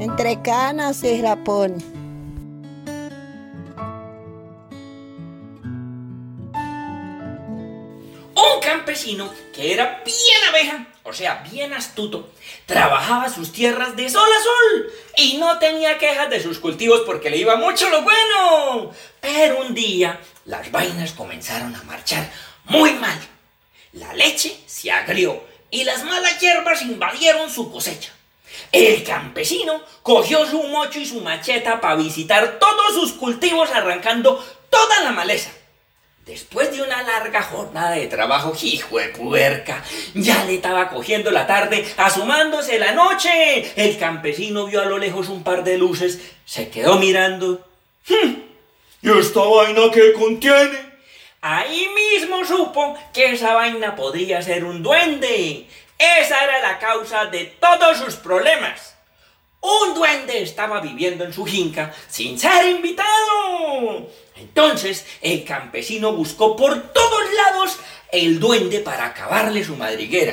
entre canas y rapón. Un campesino que era bien abeja, o sea, bien astuto, trabajaba sus tierras de sol a sol y no tenía quejas de sus cultivos porque le iba mucho lo bueno. Pero un día las vainas comenzaron a marchar muy mal. La leche se agrió y las malas hierbas invadieron su cosecha. El campesino cogió su mocho y su macheta para visitar todos sus cultivos arrancando toda la maleza. Después de una larga jornada de trabajo, hijo de puerca, ya le estaba cogiendo la tarde, asomándose la noche. El campesino vio a lo lejos un par de luces, se quedó mirando. Hmm, ¿Y esta vaina qué contiene? Ahí mismo supo que esa vaina podría ser un duende. Esa era la causa de todos sus problemas. Un duende estaba viviendo en su finca sin ser invitado. Entonces el campesino buscó por todos lados el duende para acabarle su madriguera.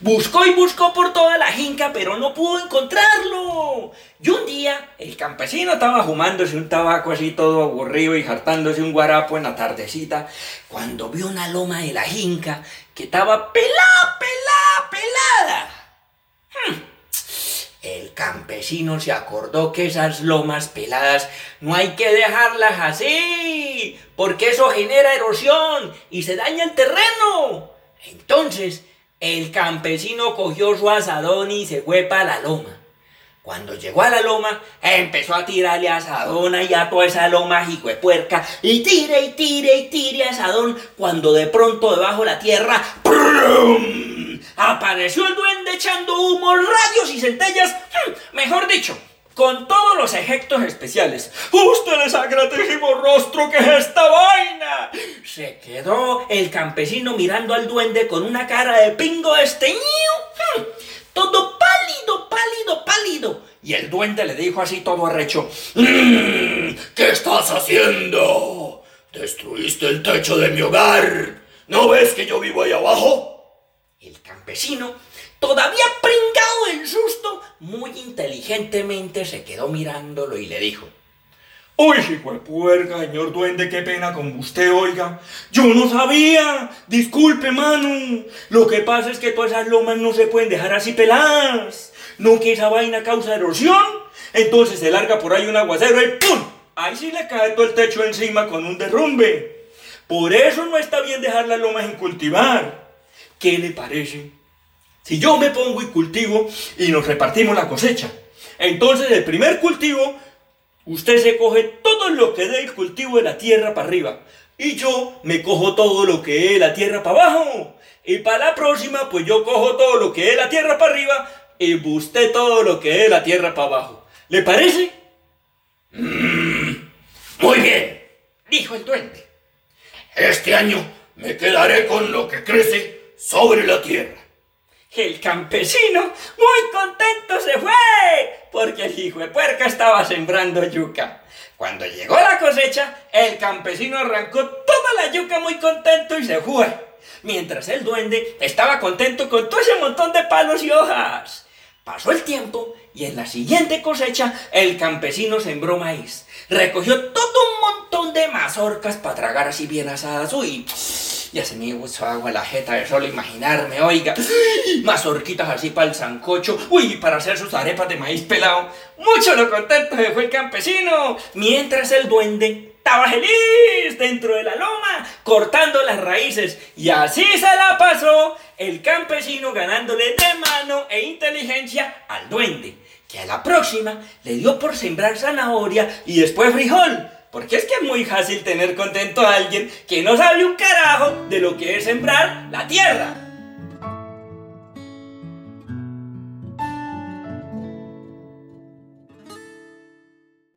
Buscó y buscó por toda la finca, pero no pudo encontrarlo. Y un día el campesino estaba fumándose un tabaco así todo aburrido y hartándose un guarapo en la tardecita, cuando vio una loma de la finca que estaba pelada, pelada, campesino se acordó que esas lomas peladas no hay que dejarlas así, porque eso genera erosión y se daña el terreno. Entonces, el campesino cogió su asadón y se fue para la loma. Cuando llegó a la loma, empezó a tirarle asadón y a toda esa loma puerca, y tire y tire y tire asadón, cuando de pronto debajo de la tierra, ¡prum! Apareció el duende echando humo, rayos y centellas, ¡hmm! mejor dicho, con todos los efectos especiales. ¡Usted el sagratísimo rostro que es esta vaina! Se quedó el campesino mirando al duende con una cara de pingo esteñido, ¡hmm! todo pálido, pálido, pálido. Y el duende le dijo así todo arrecho, "Mm, ¿qué estás haciendo? Destruiste el techo de mi hogar. ¿No ves que yo vivo ahí abajo? El campesino, todavía pringado del susto, muy inteligentemente se quedó mirándolo y le dijo, Uy, hijo de puerca, señor duende, qué pena con usted, oiga. Yo no sabía. Disculpe, mano. Lo que pasa es que todas esas lomas no se pueden dejar así peladas. No que esa vaina causa erosión. Entonces se larga por ahí un aguacero y ¡pum! Ahí sí le cae todo el techo encima con un derrumbe. Por eso no está bien dejar las lomas en cultivar. ¿Qué le parece? Si yo me pongo y cultivo y nos repartimos la cosecha. Entonces el primer cultivo Usted se coge todo lo que dé el cultivo de la tierra para arriba. Y yo me cojo todo lo que dé la tierra para abajo. Y para la próxima, pues yo cojo todo lo que dé la tierra para arriba y usted todo lo que dé la tierra para abajo. ¿Le parece? "Mm, muy bien, dijo el duende. Este año me quedaré con lo que crece sobre la tierra. El campesino, muy contento, se fue, porque el hijo de puerca estaba sembrando yuca. Cuando llegó la cosecha, el campesino arrancó toda la yuca muy contento y se fue. Mientras el duende estaba contento con todo ese montón de palos y hojas. Pasó el tiempo y en la siguiente cosecha el campesino sembró maíz. Recogió todo un montón de mazorcas para tragar así bien asadas. Uy, ya se me hizo agua la jeta de solo imaginarme, oiga. Mazorquitas así para el sancocho. Uy, para hacer sus arepas de maíz pelado. Mucho lo contento se fue el campesino. Mientras el duende estaba feliz dentro de la loma, cortando las raíces. Y así se la pasó el campesino ganándole de mano e inteligencia al duende, que a la próxima le dio por sembrar zanahoria y después frijol. Porque es que es muy fácil tener contento a alguien que no sabe un carajo de lo que es sembrar la tierra.